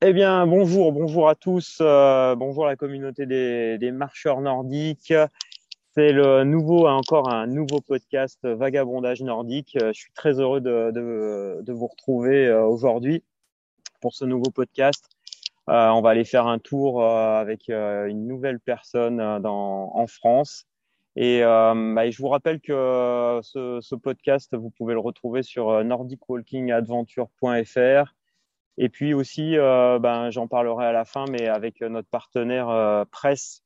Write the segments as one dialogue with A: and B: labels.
A: Eh bien, bonjour, bonjour à tous, euh, bonjour la communauté des, des marcheurs nordiques. C'est le nouveau, encore un nouveau podcast Vagabondage nordique. Euh, je suis très heureux de, de, de vous retrouver euh, aujourd'hui pour ce nouveau podcast. Euh, on va aller faire un tour avec une nouvelle personne dans, en France. Et bah, je vous rappelle que ce, ce, podcast, vous pouvez le retrouver sur nordicwalkingadventure.fr et puis aussi, euh, ben, j'en parlerai à la fin, mais avec notre partenaire euh, presse,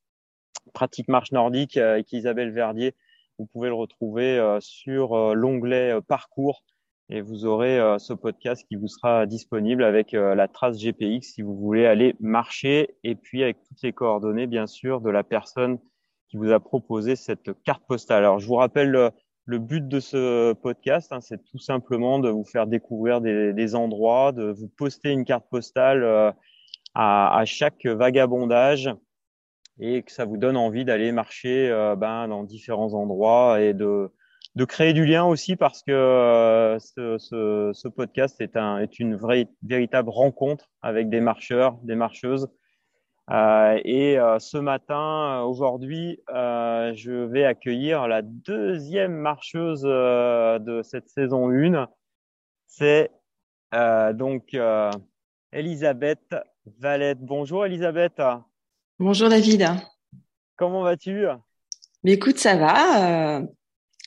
A: Pratique Marche Nordique, euh, avec Isabelle Verdier, vous pouvez le retrouver sur l'onglet Parcours. Et vous aurez ce podcast qui vous sera disponible avec la trace GPX si vous voulez aller marcher. Et puis avec toutes les coordonnées, bien sûr, de la personne qui vous a proposé cette carte postale. Alors, je vous rappelle le but de ce podcast, hein, c'est tout simplement de vous faire découvrir des, endroits, de vous poster une carte postale euh, à, chaque vagabondage et que ça vous donne envie d'aller marcher euh, ben, dans différents endroits et de, de créer du lien aussi parce que euh, ce, ce, ce, podcast est, un, est une vraie, véritable rencontre avec des marcheurs, des marcheuses euh, et euh, ce matin, euh, aujourd'hui, je vais accueillir la deuxième marcheuse de cette saison 1. C'est donc Elisabeth Valette. Bonjour Elisabeth.
B: Bonjour David.
A: Comment vas-tu?
B: Mais écoute, ça va.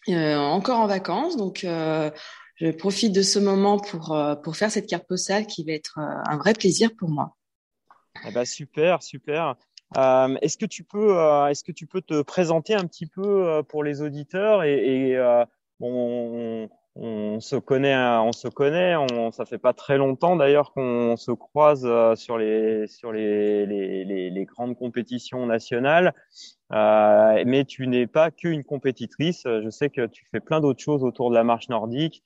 B: Encore en vacances, donc je profite de ce moment pour, pour faire cette carte postale qui va être un vrai plaisir pour moi.
A: Eh ben, super, super. Euh, est-ce que tu peux, euh, est-ce que tu peux te présenter un petit peu euh, pour les auditeurs et, on, se connaît, on se connaît. On, ça fait pas très longtemps d'ailleurs qu'on se croise sur les, les grandes compétitions nationales. mais tu n'es pas qu'une compétitrice. Je sais que tu fais plein d'autres choses autour de la marche nordique.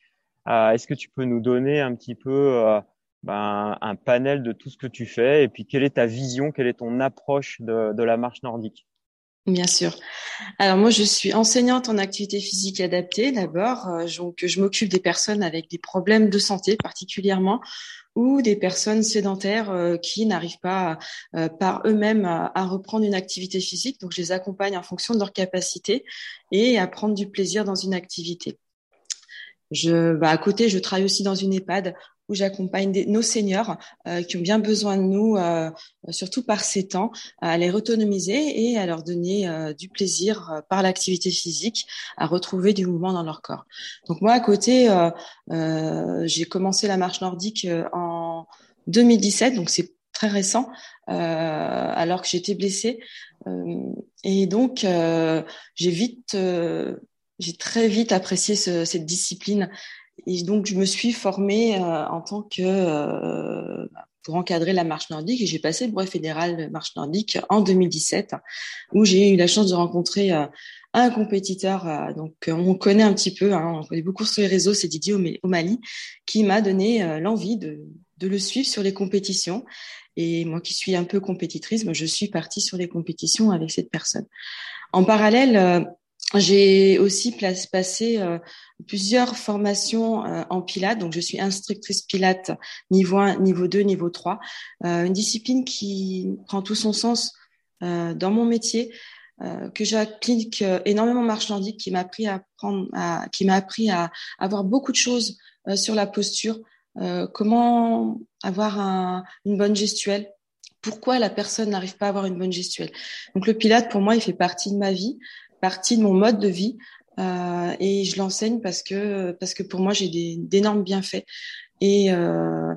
A: est-ce que tu peux nous donner un petit peu ben, un panel de tout ce que tu fais et puis quelle est ta vision, quelle est ton approche de, de la marche nordique?
B: Bien sûr. Alors moi, je suis enseignante en activité physique adaptée d'abord, euh, donc je m'occupe des personnes avec des problèmes de santé particulièrement ou des personnes sédentaires euh, qui n'arrivent pas euh, par eux-mêmes à, reprendre une activité physique. Donc je les accompagne en fonction de leur capacité et à prendre du plaisir dans une activité. Bah, à côté, je travaille aussi dans une EHPAD où j'accompagne nos seniors euh, qui ont bien besoin de nous, euh, surtout par ces temps, à les autonomiser et à leur donner euh, du plaisir euh, par l'activité physique, à retrouver du mouvement dans leur corps. Donc moi, à côté, euh, j'ai commencé la marche nordique en 2017, donc c'est très récent, alors que j'étais blessée. et donc, j'ai vite j'ai très vite apprécié ce, cette discipline et donc, je me suis formée euh, en tant que euh, pour encadrer la marche nordique. Et j'ai passé le brevet fédéral de marche nordique en 2017 où j'ai eu la chance de rencontrer euh, un compétiteur donc on connaît un petit peu hein, on connaît beaucoup sur les réseaux c'est Didier Mali qui m'a donné l'envie de, de le suivre sur les compétitions. Et moi qui suis un peu compétitrice je suis partie sur les compétitions avec cette personne. En parallèle j'ai aussi passé euh, plusieurs formations euh, en Pilates, donc je suis instructrice Pilates niveau 1, niveau 2, niveau 3, euh, une discipline qui prend tout son sens dans mon métier, que j'applique énormément marche nordique, qui m'a appris à prendre, à, qui m'a appris à avoir beaucoup de choses sur la posture, comment avoir un, une bonne gestuelle, pourquoi la personne n'arrive pas à avoir une bonne gestuelle? Donc le Pilate, pour moi, il fait partie de ma vie partie de mon mode de vie euh, et je l'enseigne parce que parce que pour moi j'ai d'énormes bienfaits et, euh,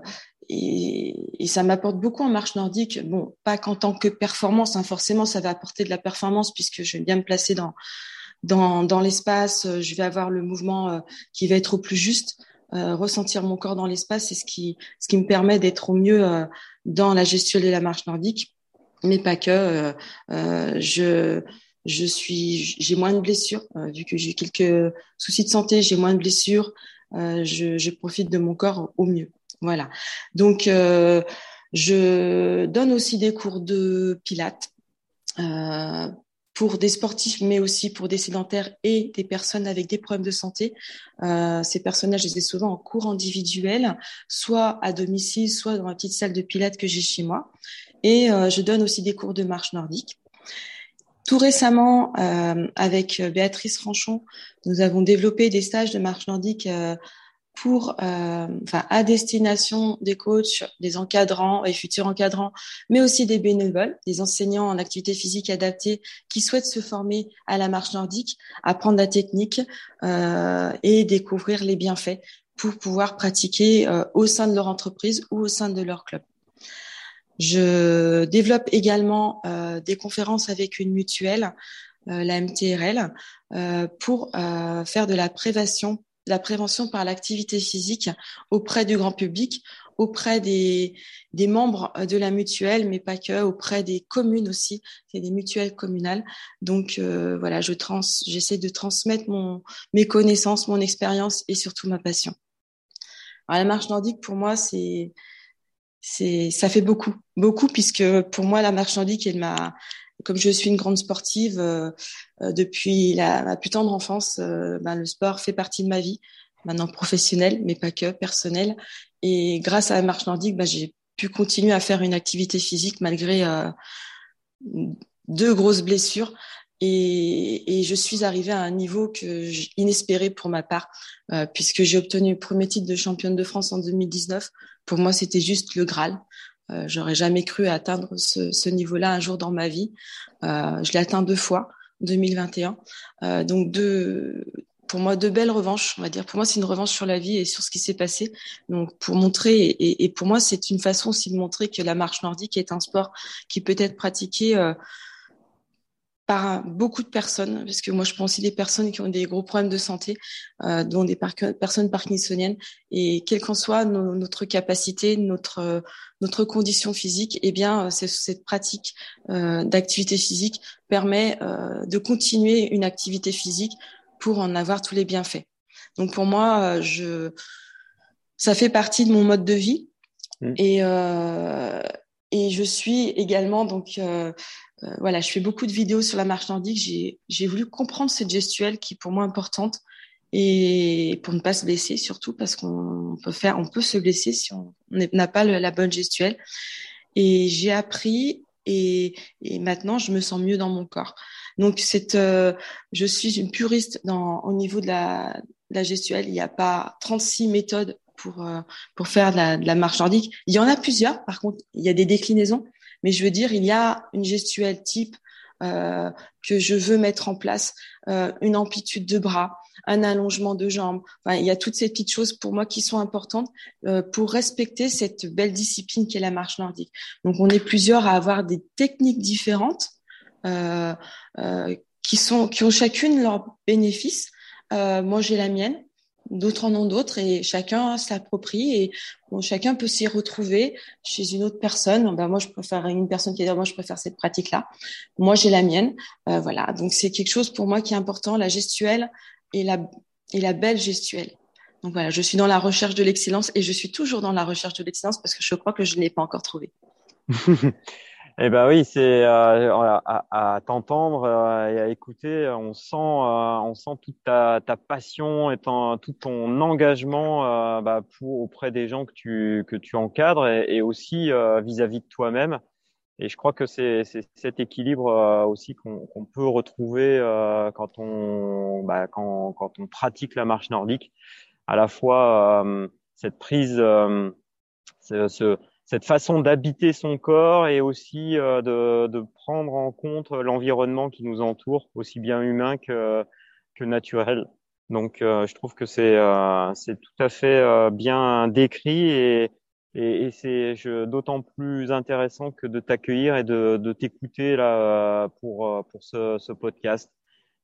B: et, et ça m'apporte beaucoup en marche nordique. Bon, pas qu'en tant que performance, hein, forcément ça va apporter de la performance puisque je vais bien me placer dans dans, dans l'espace, je vais avoir le mouvement euh, qui va être au plus juste. Euh, ressentir mon corps dans l'espace, c'est ce qui, ce qui me permet d'être au mieux euh, dans la gestuelle de la marche nordique, mais pas que. Euh, euh je, je suis, j'ai moins de blessures euh, vu que j'ai quelques soucis de santé, j'ai moins de blessures. Euh, je, je, profite de mon corps au mieux. Voilà. Donc, euh, je donne aussi des cours de pilates. Euh, pour des sportifs, mais aussi pour des sédentaires et des personnes avec des problèmes de santé. Euh, ces personnages, je les ai souvent en cours individuel, soit à domicile, soit dans la petite salle de pilates que j'ai chez moi. Et euh, je donne aussi des cours de marche nordique. Tout récemment, euh, avec Béatrice Franchon, nous avons développé des stages de marche nordique euh, pour, euh, enfin, à destination des coachs, des encadrants et futurs encadrants, mais aussi des bénévoles, des enseignants en activité physique adaptée qui souhaitent se former à la marche nordique, apprendre la technique euh, et découvrir les bienfaits pour pouvoir pratiquer au sein de leur entreprise ou au sein de leur club. Je développe également euh, des conférences avec une mutuelle, euh, la MTRL, euh, pour faire de la prévention la prévention par l'activité physique auprès du grand public, auprès des, des membres de la mutuelle, mais pas que, auprès des communes aussi, c'est des mutuelles communales. Donc euh, voilà, je trans, j'essaie de transmettre mon, mes connaissances, mon expérience et surtout ma passion. Alors, la marche nordique, pour moi, c'est c'est ça fait beaucoup, beaucoup puisque pour moi la marche nordique est ma comme je suis une grande sportive euh, euh, depuis la, ma plus tendre enfance, euh, ben, le sport fait partie de ma vie, maintenant professionnelle, mais pas que, personnelle. Et grâce à la marche nordique, ben, j'ai pu continuer à faire une activité physique malgré deux grosses blessures. Et, et, je suis arrivée à un niveau que inespéré pour ma part, puisque j'ai obtenu le premier titre de championne de France en 2019. Pour moi, c'était juste le Graal. Euh, j'aurais jamais cru atteindre ce, ce niveau-là un jour dans ma vie. Euh, je l'ai atteint deux fois, 2021. Euh, donc deux, pour moi, deux belles revanches, on va dire. Pour moi, c'est une revanche sur la vie et sur ce qui s'est passé. Donc, pour montrer, et, et, pour moi, c'est une façon aussi de montrer que la marche nordique est un sport qui peut être pratiqué euh, par beaucoup de personnes, parce que moi je pense aussi des personnes qui ont des gros problèmes de santé, euh, dont des personnes parkinsoniennes, et quelle qu'en soit notre capacité, notre notre condition physique, eh bien cette pratique euh, d'activité physique permet euh, de continuer une activité physique pour en avoir tous les bienfaits. Donc pour moi, euh, je ça fait partie de mon mode de vie, mmh. et euh, et je suis également donc euh, euh, voilà, je fais beaucoup de vidéos sur la marche nordique. J'ai voulu comprendre cette gestuelle qui est pour moi importante et pour ne pas se blesser surtout parce qu'on peut faire, on peut se blesser si on n'a pas la bonne gestuelle. Et j'ai appris et, maintenant je me sens mieux dans mon corps. Donc euh, je suis une puriste dans, au niveau de la, gestuelle. Il n'y a pas 36 méthodes pour euh, pour faire de la marche nordique. Il y en a plusieurs. Par contre, il y a des déclinaisons. Mais je veux dire, il y a une gestuelle type euh, que je veux mettre en place, euh, une amplitude de bras, un allongement de jambes. Enfin, il y a toutes ces petites choses pour moi qui sont importantes euh, pour respecter cette belle discipline qu'est la marche nordique. Donc, on est plusieurs à avoir des techniques différentes euh, euh, qui sont qui ont chacune leurs bénéfices. Euh, moi, j'ai la mienne d'autres en ont d'autres et chacun s'approprie et bon, chacun peut s'y retrouver chez une autre personne. Ben moi, je préfère une personne qui dit moi je préfère cette pratique-là. Moi, j'ai la mienne. Euh, voilà, donc c'est quelque chose pour moi qui est important, la gestuelle et la et la belle gestuelle. Donc voilà, je suis dans la recherche de l'excellence et je suis toujours dans la recherche de l'excellence parce que je crois que je ne l'ai pas encore trouvée.
A: Eh ben oui, c'est euh, à, à t'entendre euh, et à écouter, on sent, euh, on sent toute ta, ta passion et ton, tout ton engagement euh, bah, pour auprès des gens que tu que tu encadres et, et aussi vis-à-vis de toi-même. Et je crois que c'est cet équilibre aussi qu'on qu'on peut retrouver quand on bah, quand quand on pratique la marche nordique, à la fois cette prise, ce, ce cette façon d'habiter son corps et aussi euh, de, de, prendre en compte l'environnement qui nous entoure, aussi bien humain que, que naturel. Donc, euh, je trouve que c'est euh, tout à fait euh, bien décrit et, et, et c'est d'autant plus intéressant que de t'accueillir et de, de t'écouter là pour pour ce, ce podcast.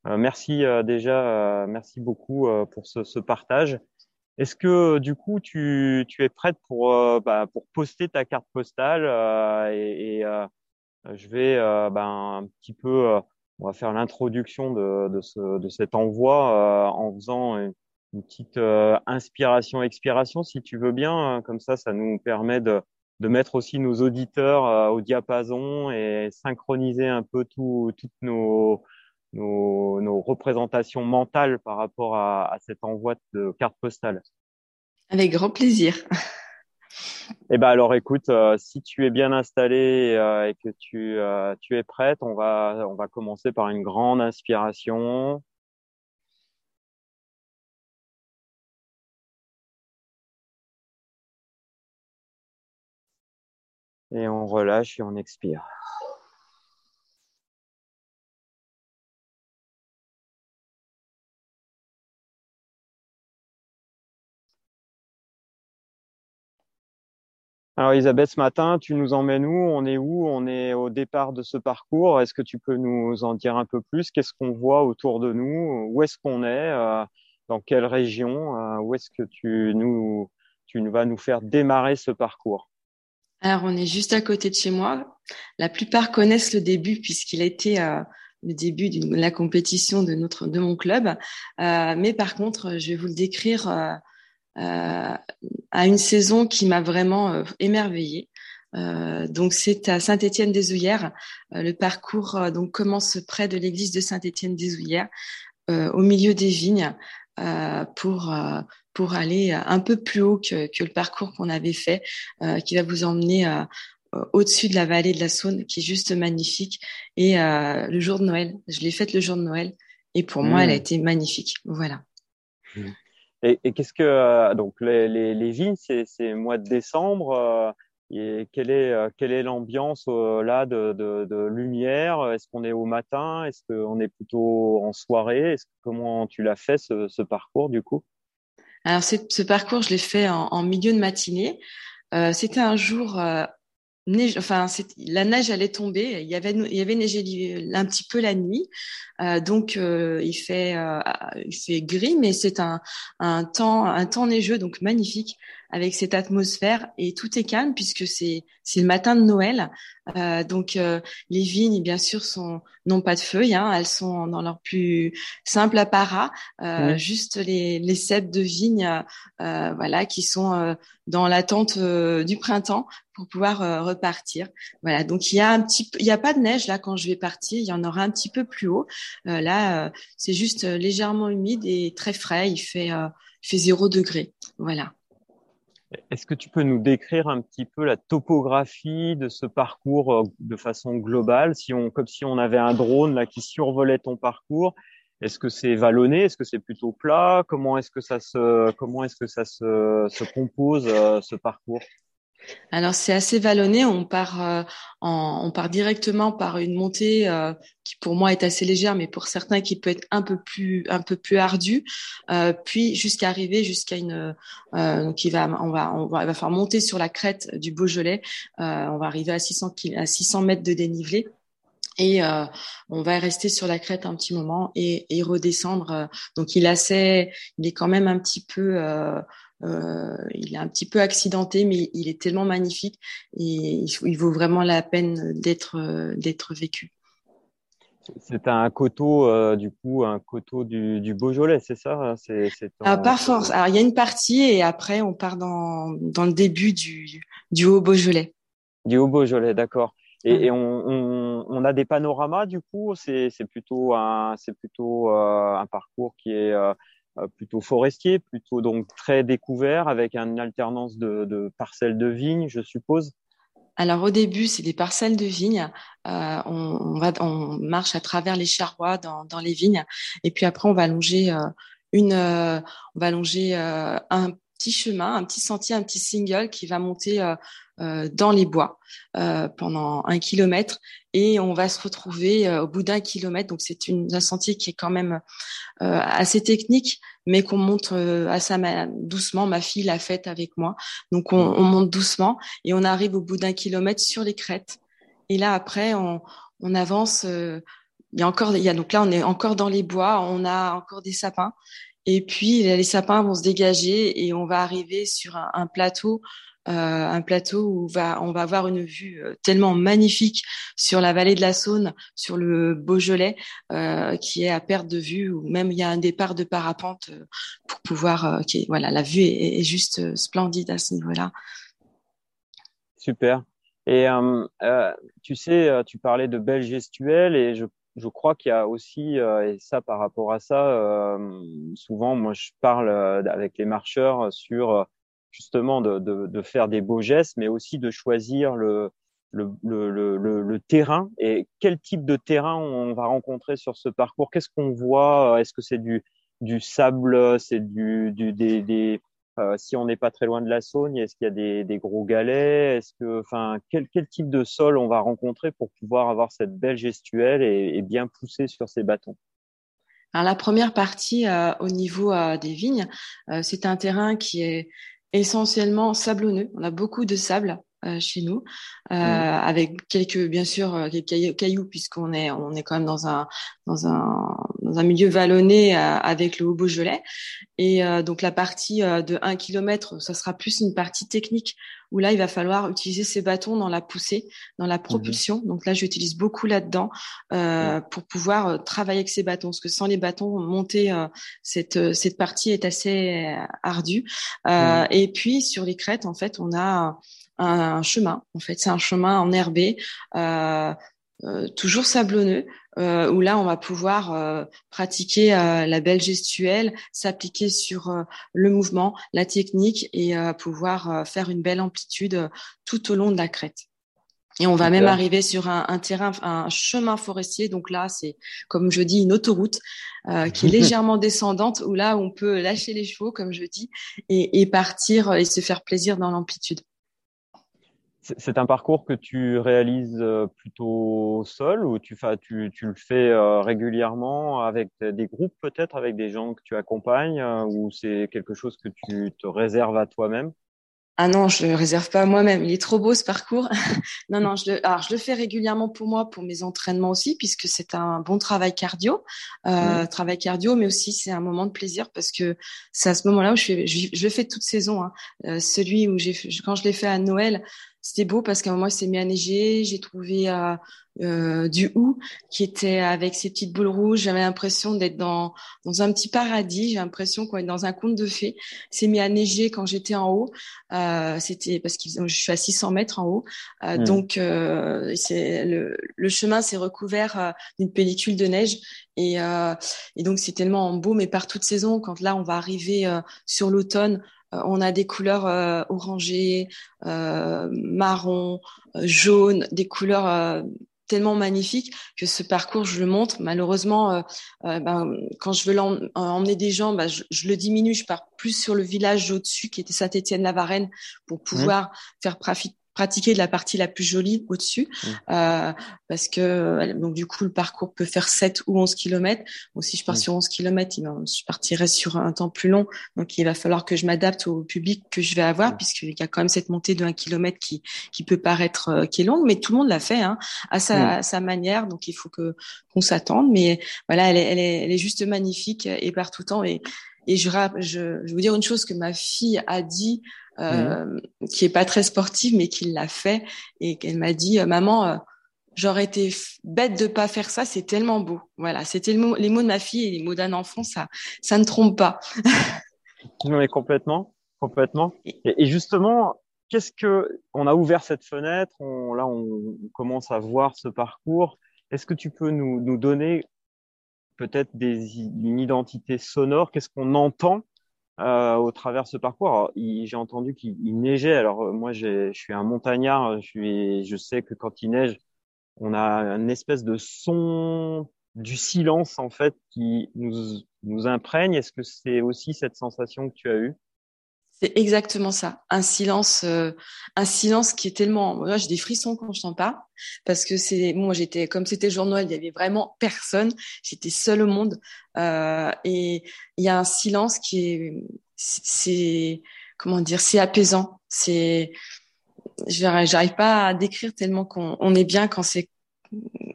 A: merci déjà, merci beaucoup pour ce, ce partage. Est-ce que du coup tu, tu es prête pour, euh, bah, pour poster ta carte postale euh, et, euh, je vais ben, un petit peu, on va faire l'introduction de, de, ce, de cet envoi en faisant une, petite inspiration-expiration si tu veux bien. Comme ça, ça nous permet de, de mettre aussi nos auditeurs au diapason et synchroniser un peu tout, toutes nos, nos, nos, représentations mentales par rapport à, à cet envoi de carte postale.
B: Avec grand plaisir.
A: Eh ben alors écoute, euh, si tu es bien installé euh, et que tu, euh, tu es prête, on va, on va commencer par une grande inspiration. Et on relâche et on expire. Alors Elisabeth, ce matin, tu nous emmènes où? On est où? On est au départ de ce parcours. Est-ce que tu peux nous en dire un peu plus? Qu'est-ce qu'on voit autour de nous? Où est-ce qu'on est, euh, Dans quelle région euh, Où est-ce que tu nous tu vas nous faire démarrer ce parcours?
B: Alors on est juste à côté de chez moi. La plupart connaissent le début puisqu'il a été euh, le début de la compétition de notre de mon club. mais par contre, je vais vous le décrire à une saison qui m'a vraiment euh, émerveillée. Euh, donc c'est à Saint-Étienne-des-Ouillères. le parcours donc commence près de l'église de Saint-Étienne-des-Ouillères, au milieu des vignes, pour pour aller un peu plus haut que, que le parcours qu'on avait fait, qui va vous emmener au-dessus de la vallée de la Saône, qui est juste magnifique. Et le jour de Noël, je l'ai faite le jour de Noël, et pour moi, elle a mmh. été magnifique. Voilà.
A: Mmh. Et, qu'est-ce que euh, donc les, les, les vignes, c'est mois de décembre. Euh, et quelle est euh, quelle est l'ambiance là de, de, lumière? Est-ce qu'on est au matin? Est-ce qu'on est plutôt en soirée? Comment tu l'as fait ce, parcours du coup?
B: Alors ce parcours, je l'ai fait en, milieu de matinée. C'était un jour la neige allait tomber. Il y avait, il y avait neigé un petit peu la nuit, euh, donc euh, il fait, euh, il fait gris, mais c'est un, un temps, un temps neigeux, donc magnifique avec cette atmosphère et tout est calme puisque c'est c'est le matin de Noël. Euh, donc euh, les vignes bien sûr sont n'ont pas de feuilles, hein, elles sont dans leur plus simple apparat, euh, juste les les cèpes de vigne, euh, voilà, qui sont euh, dans l'attente euh, du printemps pour pouvoir repartir. Voilà, donc il y a un petit, il y a pas de neige là quand je vais partir, il y en aura un petit peu plus haut. là, c'est juste légèrement humide et très frais. Il fait il fait zéro degré. Voilà.
A: Est-ce que tu peux nous décrire un petit peu la topographie de ce parcours euh, de façon globale, si on, comme si on avait un drone là qui survolait ton parcours Est-ce que c'est vallonné? Est-ce que c'est plutôt plat? Comment est-ce que ça se, comment est-ce que ça se, se compose euh, ce parcours?
B: Alors c'est assez vallonné, on part euh, en, on part directement par une montée euh, qui pour moi est assez légère, mais pour certains qui peut être un peu plus un peu plus ardue, euh, puis jusqu'à arriver jusqu'à une qui va on va on va, va faire monter sur la crête du Beaujolais, on va arriver à 600 à 600 mètres de dénivelé. Et on va rester sur la crête un petit moment et, et redescendre. donc il est assez, il est quand même un petit peu euh, il est un petit peu accidenté, mais il est tellement magnifique et il, vaut vraiment la peine d'être euh, d'être vécu.
A: C'est un coteau, euh, du coup, un coteau du, du Beaujolais, c'est ça hein, c'est,
B: ah, Pas force. Alors, il y a une partie et après, on part dans, dans le début du, du Haut-Beaujolais.
A: Du Haut-Beaujolais, d'accord. Et, et on, on, on, a des panoramas, du coup, c'est, c'est plutôt, un, c'est plutôt euh, un parcours qui est euh, plutôt forestier, plutôt donc très découvert, avec une alternance de, parcelles de vignes, je suppose.
B: Alors au début, c'est des parcelles de vignes. Euh, on, va, on marche à travers les charrois dans, les vignes, et puis après on va longer euh, une, euh, on va euh, un petit chemin, un petit sentier, un petit single qui va monter euh, euh, dans les bois euh, pendant un kilomètre et on va se retrouver au bout d'un kilomètre. Donc c'est un sentier qui est quand même assez technique, mais qu'on monte assez doucement. Ma fille l'a faite avec moi, donc on, on, monte doucement et on arrive au bout d'un kilomètre sur les crêtes. Et là après on, on avance. il y a encore, il y a donc là on est encore dans les bois, on a encore des sapins et puis les sapins vont se dégager et on va arriver sur un, plateau, euh, un plateau où on va avoir une vue euh, tellement magnifique sur la vallée de la Saône, sur le Beaujolais, euh, qui est à perte de vue, ou même il y a un départ de parapente pour pouvoir. Voilà, la vue est, est juste splendide à ce niveau-là.
A: Super. Et tu sais, tu parlais de belles gestuelles et je je crois qu'il y a aussi, euh, et ça par rapport à ça, euh, souvent moi je parle euh, avec les marcheurs sur justement de, faire des beaux gestes, mais aussi de choisir le, le, terrain. Et quel type de terrain on va rencontrer sur ce parcours? Qu'est-ce qu'on voit? Est-ce que c'est du, sable, c'est du, des, euh, si on n'est pas très loin de la Saône, est-ce qu'il y a des, gros galets? Est-ce que, enfin, quel, type de sol on va rencontrer pour pouvoir avoir cette belle gestuelle et, bien pousser sur ces bâtons?
B: La première partie euh, au niveau euh, des vignes, c'est un terrain qui est essentiellement sablonneux. On a beaucoup de sable. Euh, chez nous, euh, mmh. avec quelques bien sûr euh, quelques cailloux puisqu'on est on est quand même dans un dans un dans un milieu vallonné avec le haut Beaujolais et donc la partie de 1 km ça sera plus une partie technique où là il va falloir utiliser ces bâtons dans la poussée dans la mmh. propulsion. Donc là j'utilise beaucoup là-dedans mmh. pour pouvoir travailler avec ces bâtons parce que sans les bâtons monter cette cette partie est assez ardue. Et puis sur les crêtes en fait on a un, chemin. En fait, c'est un chemin enherbé, euh, euh, toujours sablonneux, euh, où là, on va pouvoir euh, pratiquer euh, la belle gestuelle, s'appliquer sur le mouvement, la technique et pouvoir faire une belle amplitude tout au long de la crête. Et on va même arriver sur un, un, terrain, un chemin forestier. Donc là, c'est comme je dis une autoroute euh, qui est légèrement descendante, où là on peut lâcher les chevaux, comme je dis, et, et partir et se faire plaisir dans l'amplitude.
A: C'est un parcours que tu réalises euh, plutôt seul ou tu, tu, tu le fais euh, régulièrement avec des groupes peut-être, avec des gens que tu accompagnes euh, ou c'est quelque chose que tu te réserves à toi-même?
B: Ah non, je le réserve pas à moi-même. Il est trop beau ce parcours. non, non, je le, alors je le fais régulièrement pour moi, pour mes entraînements aussi, puisque c'est un bon travail cardio, euh, travail cardio, mais aussi c'est un moment de plaisir parce que c'est à ce moment-là où je fais, je, je le fais toute saison. Hein. Euh, celui où j'ai, quand je l'ai fait à Noël, c'était beau parce qu'à un moment, il s'est mis à neiger. J'ai trouvé euh, euh, du hou qui était avec ses petites boules rouges. J'avais l'impression d'être dans, dans un petit paradis. J'ai l'impression qu'on est dans un conte de fées. Il s'est mis à neiger quand j'étais en haut. Euh, c'était parce que je suis à 600 mètres en haut. Euh, mmh. Donc, euh, le, le, chemin s'est recouvert euh, d'une pellicule de neige. Et, et donc, c'est tellement beau, mais par toute saison, quand là, on va arriver sur l'automne, on a des couleurs euh, orangées, euh, marron, jaune, des couleurs tellement magnifiques que ce parcours, je le montre. Malheureusement, ben, quand je veux emmener des gens, ben, je, je, le diminue. Je pars plus sur le village au-dessus, qui était Saint-Étienne-la-Varenne, pour mmh. pouvoir faire profiter pratiquer de la partie la plus jolie au-dessus, mmh. euh, parce que donc du coup le parcours peut faire 7 ou 11 km. Bon, si je pars mmh. sur 11 km, je partirai sur un temps plus long, donc il va falloir que je m'adapte au public que je vais avoir, mmh. puisqu'il y a quand même cette montée de 1 km qui qui peut paraître euh, qui est longue, mais tout le monde l'a fait hein, à sa, sa manière, donc il faut que qu'on s'attende. Mais voilà, elle est, elle est, elle est juste magnifique et partout temps et et je, je, je vais vous dire une chose que ma fille a dit euh, qui est pas très sportive, mais qui l'a fait et qu'elle m'a dit, euh, maman, euh, j'aurais été bête de pas faire ça, c'est tellement beau. Voilà, c'était le les mots de ma fille et les mots d'un enfant, ça, ça ne trompe pas.
A: non, mais complètement, complètement. Et, justement, qu'est-ce que on a ouvert cette fenêtre, on, là, on, commence à voir ce parcours. Est-ce que tu peux nous, nous donner peut-être des, une identité sonore? Qu'est-ce qu'on entend euh, au travers ce parcours. J'ai entendu qu'il neigeait. Alors euh, moi, je suis un montagnard. Je, suis, je sais que quand il neige, on a une espèce de son du silence en fait qui nous, nous imprègne. Est-ce que c'est aussi cette sensation que tu as eue?
B: C'est exactement ça, un silence, euh, un silence qui est tellement. Moi, j'ai des frissons quand je t'en parle parce que c'est moi j'étais comme c'était jour Noël, il y avait vraiment personne, j'étais seule au monde euh, et il y a un silence qui est, c'est comment dire, c'est apaisant, c'est, j'arrive pas à décrire tellement qu'on on est bien quand c'est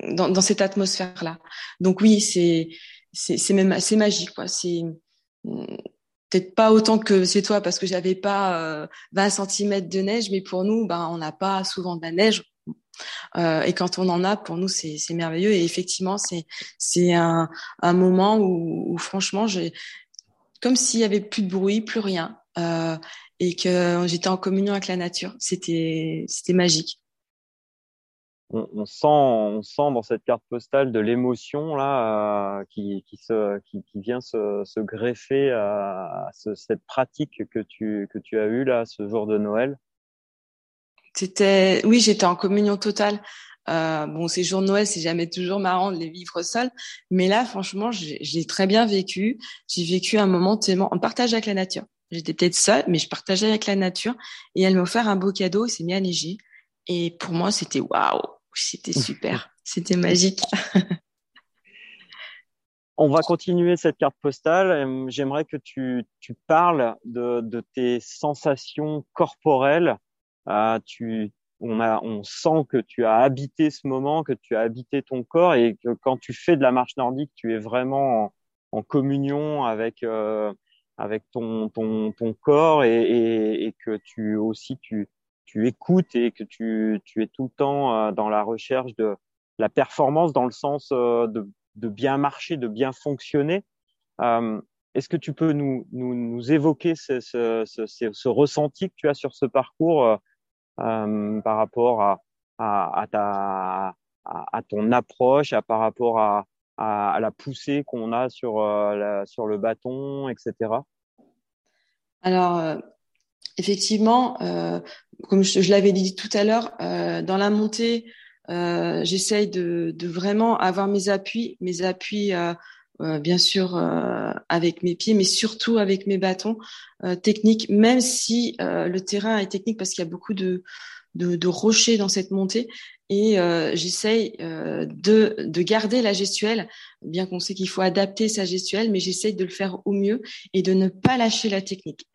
B: dans, dans cette atmosphère là. Donc oui, c'est c'est c'est même c'est magique quoi, c'est peut-être pas autant que chez toi parce que j'avais pas euh, 20 cm de neige, mais pour nous, ben, on n'a pas souvent de la neige. Euh, et quand on en a, pour nous, c'est merveilleux. Et effectivement, c'est un, un moment où, où franchement, j'ai comme s'il y avait plus de bruit, plus rien. Euh, et que j'étais en communion avec la nature. C'était c'était magique.
A: On, sent on sent dans cette carte postale de l'émotion là euh, qui qui vient se, se greffer à, cette pratique que tu que tu as eue là ce jour de Noël.
B: C'était oui, j'étais en communion totale. Euh, bon, ces jours de Noël, c'est jamais toujours marrant de les vivre seul, mais là, franchement, j'ai très bien vécu. J'ai vécu un moment tellement en partage avec la nature. J'étais peut-être seule, mais je partageais avec la nature et elle m'a offert un beau cadeau. Il s'est mis à neiger et pour moi, c'était waouh, c'était super, c'était magique.
A: On va continuer cette carte postale. J'aimerais que tu, tu parles de, de, tes sensations corporelles. Euh, tu, on, a, on sent que tu as habité ce moment, que tu as habité ton corps et que quand tu fais de la marche nordique, tu es vraiment en, communion avec, euh, avec ton, ton, ton corps et, et, et, que tu aussi tu, tu écoutes et que tu, tu es tout le temps euh, dans la recherche de la performance dans le sens euh, de, bien marcher, de bien fonctionner. Euh, Est-ce que tu peux nous, nous, évoquer ce, ce, ce, ressenti que tu as sur ce parcours par rapport à, à, ta, à, ton approche, à, par rapport à, à, la poussée qu'on a sur, sur le bâton, etc.
B: Alors, effectivement, euh, comme je, l'avais dit tout à l'heure, euh, dans la montée, euh, j'essaye de, vraiment avoir mes appuis, mes appuis bien sûr avec mes pieds, mais surtout avec mes bâtons techniques, même si le terrain est technique parce qu'il y a beaucoup de, rochers dans cette montée et euh, j'essaye euh, de, de garder la gestuelle, bien qu'on sait qu'il faut adapter sa gestuelle, mais j'essaye de le faire au mieux et de ne pas lâcher la technique.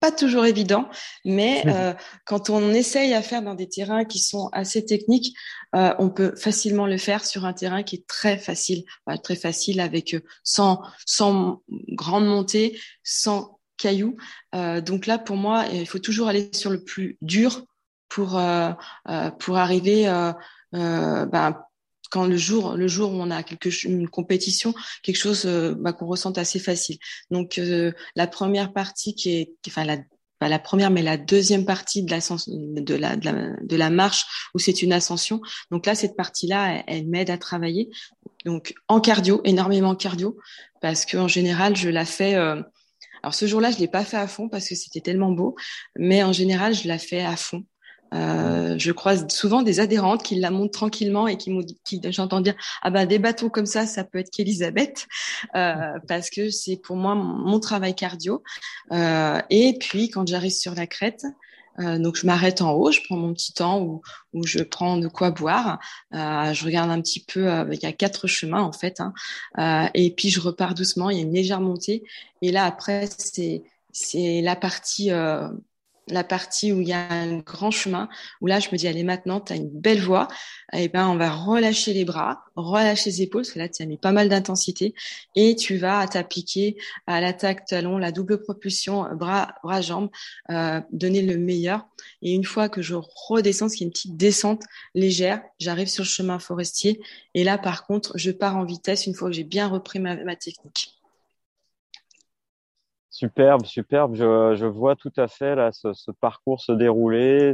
B: Pas toujours évident, mais euh, quand on essaye à faire dans des terrains qui sont assez techniques, euh, on peut facilement le faire sur un terrain qui est très facile, très facile avec euh, sans, sans grande montée, sans cailloux. Euh, donc là, pour moi, il faut toujours aller sur le plus dur pour euh, euh, pour arriver euh, ben, quand le jour le jour où on a quelque une compétition quelque chose bah, qu'on ressente assez facile. Donc la première partie qui est enfin la pas la première mais la deuxième partie de la de la de la, marche où c'est une ascension. Donc là cette partie là elle, m'aide à travailler. Donc en cardio énormément cardio parce que en général je la fais alors ce jour-là je l'ai pas fait à fond parce que c'était tellement beau mais en général je la fais à fond euh, je croise souvent des adhérentes qui la montent tranquillement et qui, qui j'entends dire ah ben des bateaux comme ça ça peut être qu'Elisabeth euh, parce que c'est pour moi mon, travail cardio euh, et puis quand j'arrive sur la crête euh, donc je m'arrête en haut, je prends mon petit temps où, où je prends de quoi boire. Euh, je regarde un petit peu, euh, il y a quatre chemins en fait, hein, euh, et puis je repars doucement. Il y a une légère montée, et là après c'est c'est la partie la partie où il y a un grand chemin, où là, je me dis, allez, maintenant, tu as une belle voix, eh ben, on va relâcher les bras, relâcher les épaules, parce que là, tu as mis pas mal d'intensité, et tu vas t'appliquer à l'attaque talon, la double propulsion, bras, bras, jambes, euh, donner le meilleur. Et une fois que je redescends, ce qui est une petite descente légère, j'arrive sur le chemin forestier, et là, par contre, je pars en vitesse une fois que j'ai bien repris ma technique.
A: Superbe, superbe. Je, vois tout à fait là ce, parcours se dérouler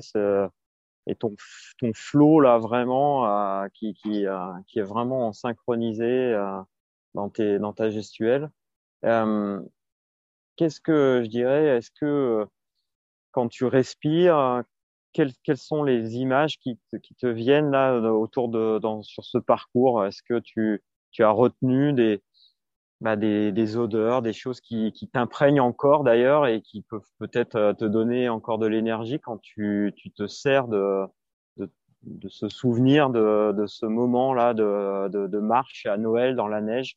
A: et ton ton flow là vraiment euh, qui qui euh, qui est vraiment synchronisé euh, dans tes dans ta gestuelle. Qu'est-ce que je dirais Est-ce que quand tu respires, quelles quelles sont les images qui te, qui te viennent là autour de sur ce parcours? Est-ce que tu tu as retenu des bah, des, odeurs, des choses qui, t'imprègnent encore d'ailleurs et qui peuvent peut-être euh, te donner encore de l'énergie quand tu, te sers de, ce souvenir de, ce moment-là de, de, marche à Noël dans la neige.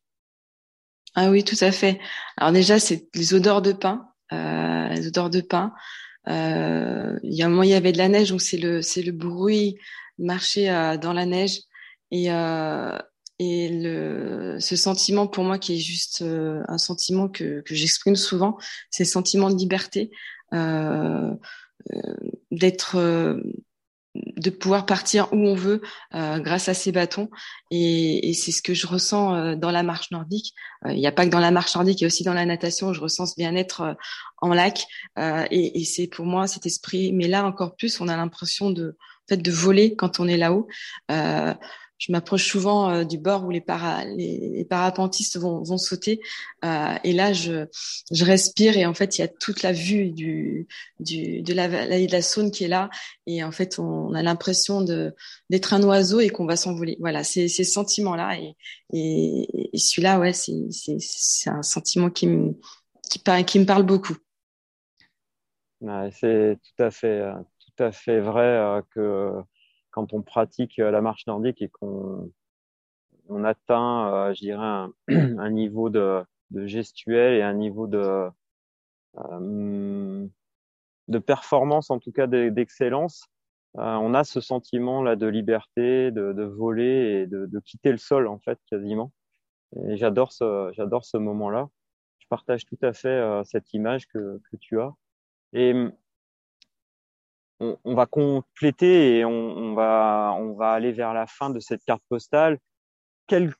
B: Ah oui, tout à fait. Alors déjà, c'est les odeurs de pain, euh, les odeurs de pain. Euh, il y a un moment, il y avait de la neige, donc c'est le c'est le bruit marcher euh, dans la neige et et le, ce sentiment pour moi qui est juste euh, un sentiment que, que j'exprime souvent, c'est le sentiment de liberté, euh, euh d'être, euh, de pouvoir partir où on veut euh, grâce à ces bâtons. Et, et c'est ce que je ressens euh, dans la marche nordique. Il n'y a pas que dans la marche nordique, il y a aussi dans la natation. Je ressens ce bien-être en lac. et, et c'est pour moi cet esprit. Mais là encore plus, on a l'impression de, en fait, de voler quand on est là-haut je m'approche souvent euh, du bord où les, para, les, parapentistes vont, sauter. Euh, et là, je, respire et en fait, il y a toute la vue de, la, la Saône qui est là. Et en fait, on a l'impression d'être un oiseau et qu'on va s'envoler. Voilà, c'est ces sentiments-là. Et, celui-là, ouais, c'est un sentiment qui me, parle beaucoup.
A: C'est tout euh, tout à fait vrai que quand on pratique euh, la marche nordique et qu'on on atteint, euh, je dirais, un, niveau de, de, gestuel et un niveau de, euh, de performance, en tout cas d'excellence, on a ce sentiment là de liberté, de, voler et de, quitter le sol en fait quasiment. Et j'adore ce, moment-là. Je partage tout à fait cette image que, que tu as. Et on, va compléter et on, va, on va aller vers la fin de cette carte postale. Quel,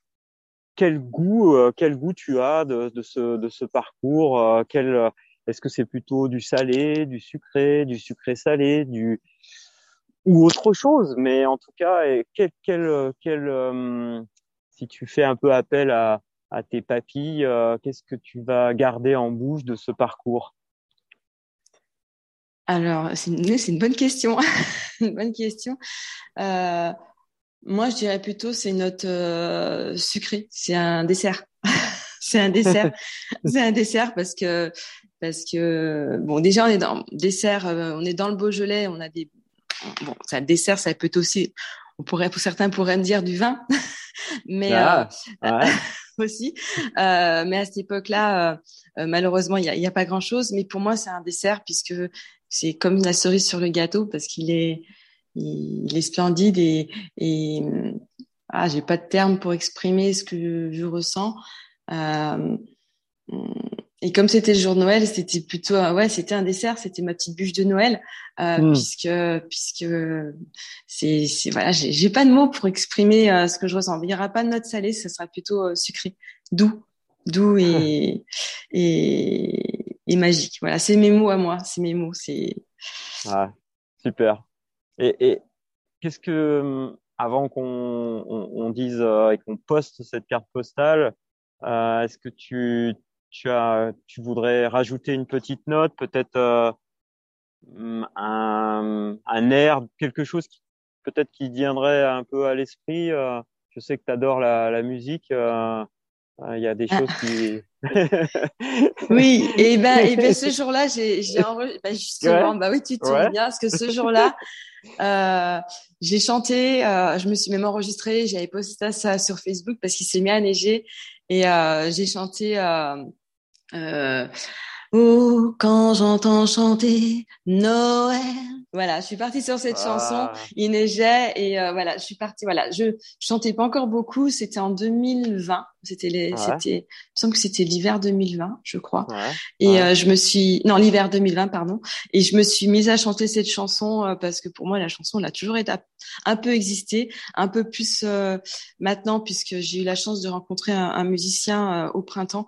A: quel goût, euh, quel goût tu as de, de ce, de ce parcours euh, quel, Est-ce que c'est plutôt du salé, du sucré, du sucré salé, du ou autre chose? Mais en tout cas, quel, quel, quel euh, si tu fais un peu appel à, à tes papilles, qu'est-ce que tu vas garder en bouche de ce parcours?
B: Alors, c'est une, une, bonne question. une bonne question. Euh, moi, je dirais plutôt c'est une note euh, sucrée. C'est un dessert. c'est un dessert. c'est un dessert parce que parce que bon, déjà on est dans dessert, euh, on est dans le Beaujolais, on a des bon, un dessert, ça peut aussi, on pourrait pour certains pourraient me dire du vin, mais ah, euh, aussi. Euh, mais à cette époque-là, malheureusement, il y a, y a, pas grand-chose. Mais pour moi, c'est un dessert puisque c'est comme la cerise sur le gâteau parce qu'il est, il, est splendide et, et ah, j'ai pas de terme pour exprimer ce que je, ressens. Euh, et comme c'était le jour de Noël, c'était plutôt ouais, c'était un dessert, c'était ma petite bûche de Noël, euh, hmm. puisque puisque c'est c'est voilà, j'ai pas de mots pour exprimer euh, ce que je ressens. Il y aura pas de note salée, ce sera plutôt euh, sucré, doux, doux et et et magique. Voilà, c'est mes mots à moi, c'est mes mots. C'est
A: ah, super. Et, et qu'est-ce que hum, avant qu'on on, on dise euh, et qu'on poste cette carte postale, euh, est-ce que tu tu as tu voudrais rajouter une petite note, peut-être euh, un, un air, quelque chose qui peut-être qui viendrait un peu à l'esprit. Euh, je sais que tu adores la, la musique. Euh, il y a des ah. choses qui
B: oui, et ben, et ben ce jour-là, j'ai, j'ai ben justement, bah oui, tu te souviens parce que ce jour-là, euh, j'ai chanté, euh, je me suis même enregistrée, j'avais posté ça sur Facebook parce qu'il s'est mis à neiger et euh, j'ai chanté. Oh, quand j'entends chanter Noël. Voilà, je suis partie sur cette chanson. Ah. Il neigeait et euh, voilà, je suis partie. Voilà, je, chantais pas encore beaucoup. C'était en 2020. C'était les, c'était, il me semble que c'était l'hiver 2020, je crois. Et euh, je me suis, non, l'hiver 2020, pardon. Et je me suis mise à chanter cette chanson euh, parce que pour moi, la chanson, elle a toujours été un peu existé, un peu plus maintenant puisque j'ai eu la chance de rencontrer un, un musicien au printemps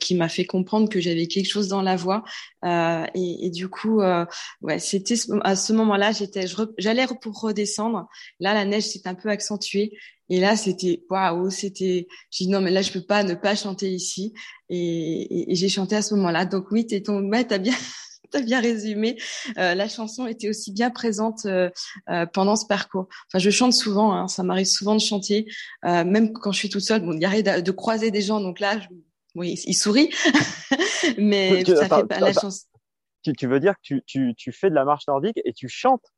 B: qui m'a fait comprendre que j'avais quelque chose dans la voix. Euh, et, et, du coup, euh, ouais, c'était à ce moment-là, j'étais, j'allais pour redescendre. Là, la neige s'est un peu accentuée. Et là, c'était waouh, c'était. J'ai dit non, mais là, je peux pas ne pas chanter ici. Et, et, j'ai chanté à ce moment-là. Donc oui, t'es ton, ouais, t'as bien. T'as bien résumé. Euh, la chanson était aussi bien présente euh, euh, pendant ce parcours. Enfin, je chante souvent. Hein, ça m'arrive souvent de chanter, euh, même quand je suis toute seule. Bon, il arrive de, de croiser des gens. Donc là, je, oui, il sourit, mais ça fait pas la chance.
A: Tu, veux dire que tu, tu, tu fais de la marche nordique et tu chantes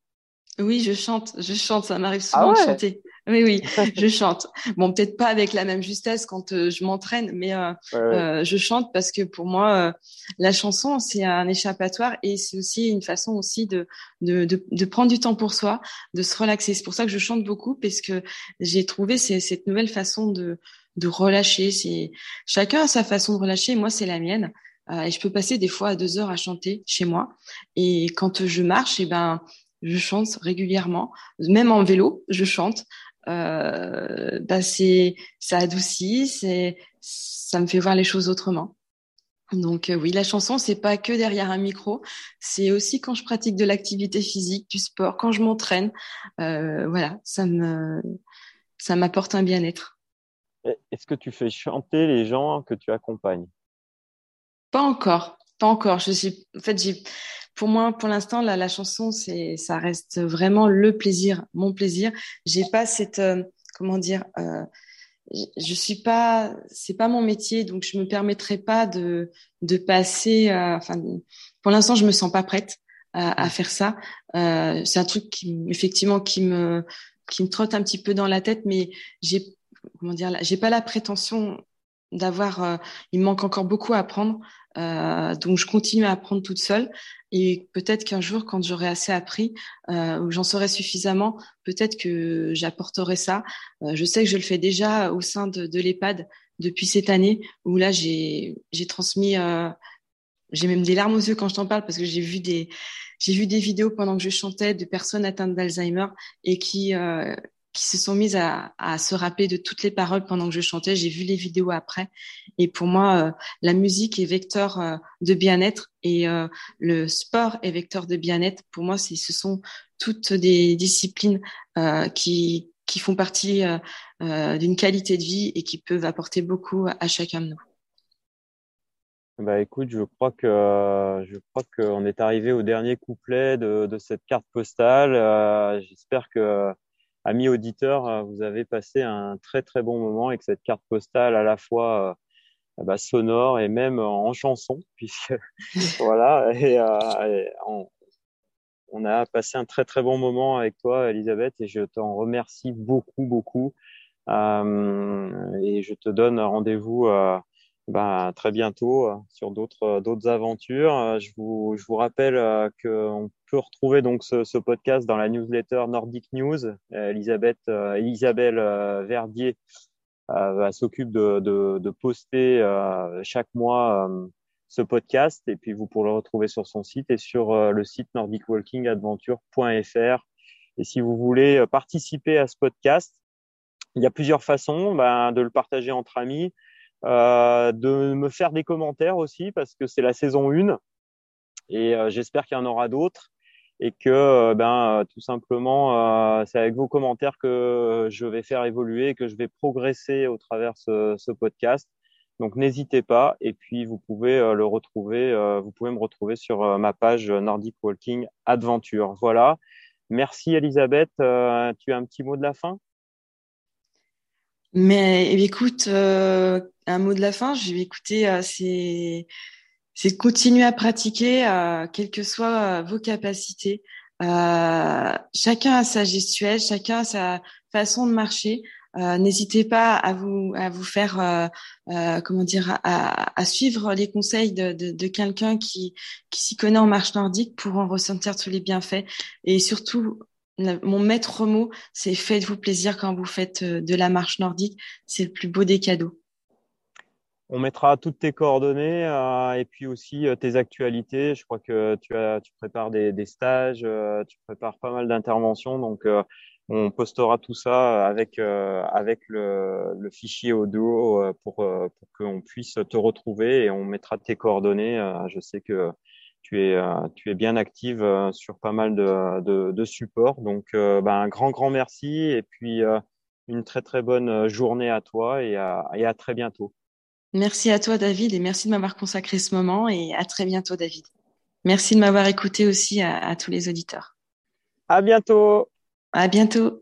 B: oui, je chante, je chante, ça m'arrive ah souvent de chanter. Oui, oui, je chante. Bon, peut-être pas avec la même justesse quand euh, je m'entraîne, mais euh, euh, je chante parce que pour moi, la chanson, c'est un échappatoire et c'est aussi une façon aussi de, de, de, de, prendre du temps pour soi, de se relaxer. C'est pour ça que je chante beaucoup parce que j'ai trouvé cette nouvelle façon de, de relâcher. C'est chacun a sa façon de relâcher. Moi, c'est la mienne. Euh, et je peux passer des fois deux heures à chanter chez moi. Et quand je marche, et eh ben je chante régulièrement, même en vélo, je chante. Euh, bah c'est ça adoucit, c'est ça me fait voir les choses autrement. Donc euh, oui, la chanson c'est pas que derrière un micro, c'est aussi quand je pratique de l'activité physique, du sport, quand je m'entraîne. Euh, voilà, ça me ça m'apporte un bien-être.
A: Est-ce que tu fais chanter les gens que tu accompagnes?
B: Pas encore, pas encore. Je suis en fait j'ai pour moi, pour l'instant, la, la chanson, c'est, ça reste vraiment le plaisir, mon plaisir. J'ai pas cette, euh, comment dire, euh, je suis pas, c'est pas mon métier, donc je me permettrai pas de, de passer. Euh, enfin, pour l'instant, je me sens pas prête à, à faire ça. Euh, c'est un truc qui, effectivement, qui me, qui me trotte un petit peu dans la tête, mais j'ai, comment dire, j'ai pas la prétention d'avoir. Euh, il me manque encore beaucoup à apprendre. Euh, donc je continue à apprendre toute seule et peut-être qu'un jour, quand j'aurai assez appris euh, ou j'en saurai suffisamment, peut-être que j'apporterai ça. Euh, je sais que je le fais déjà au sein de, de l'EHPAD depuis cette année où là j'ai transmis. Euh, j'ai même des larmes aux yeux quand je t'en parle parce que j'ai vu des j'ai vu des vidéos pendant que je chantais de personnes atteintes d'Alzheimer et qui euh, qui se sont mises à, se rappeler de toutes les paroles pendant que je chantais. J'ai vu les vidéos après. Et pour moi, euh, la musique est vecteur euh, de bien-être et euh, le sport est vecteur de bien-être. Pour moi, ce sont toutes des disciplines qui, qui font partie d'une qualité de vie et qui peuvent apporter beaucoup à chacun de nous.
A: Bah écoute, je crois que je crois qu'on est arrivé au dernier couplet de cette carte postale. J'espère que amis auditeurs, euh, vous avez passé un très très bon moment avec cette carte postale à la fois euh, bah, sonore et même en chanson, puisque voilà, et, euh, on, on, a passé un très très bon moment avec toi, Elisabeth, et je t'en remercie beaucoup beaucoup. Euh, et je te donne rendez-vous euh, bah, très bientôt sur d'autres d'autres aventures. Je vous je vous rappelle qu'on peut retrouver donc ce, ce, podcast dans la newsletter Nordic News. Euh, Elisabeth, euh, Isabelle euh, Verdier s'occupe de, de, de, poster chaque mois ce podcast et puis vous pourrez le retrouver sur son site et sur le site nordicwalkingadventure.fr. Et si vous voulez participer à ce podcast, il y a plusieurs façons ben, de le partager entre amis, euh, de me faire des commentaires aussi parce que c'est la saison 1 et euh, j'espère qu'il y en aura d'autres et que euh, ben tout simplement euh, c'est avec vos commentaires que je vais faire évoluer que je vais progresser au travers ce podcast. Donc n'hésitez pas et puis vous pouvez le retrouver vous pouvez me retrouver sur ma page Nordic Walking Adventure. Voilà. Merci Elisabeth, tu as un petit mot de la fin?
B: Mais eh écoute, euh, un mot de la fin, je vais écouter, c'est c'est de continuer à pratiquer, euh, quelles que soient euh, vos capacités. Euh, chacun a sa gestuelle, chacun a sa façon de marcher. Euh, N'hésitez pas à vous à vous faire euh, euh, comment dire à, à, suivre les conseils de, de, de quelqu'un qui qui s'y connaît en marche nordique pour en ressentir tous les bienfaits et surtout mon maître mot c'est faites-vous plaisir quand vous faites de la marche nordique c'est le plus beau des cadeaux.
A: On mettra toutes tes coordonnées euh, et puis aussi euh, tes actualités. Je crois que tu, prépares des, stages, euh, tu prépares pas mal d'interventions. Donc, on postera tout ça avec, avec le, le, fichier audio pour, pour qu'on puisse te retrouver et on mettra tes coordonnées. je sais que tu es, tu es bien active sur pas mal de, de, de supports. Donc, ben, un grand, grand merci et puis une très, très bonne journée à toi et à, et à très bientôt.
B: Merci à toi, David, et merci de m'avoir consacré ce moment. Et à très bientôt, David. Merci de m'avoir écouté aussi à, à tous les auditeurs.
A: À bientôt.
B: À bientôt.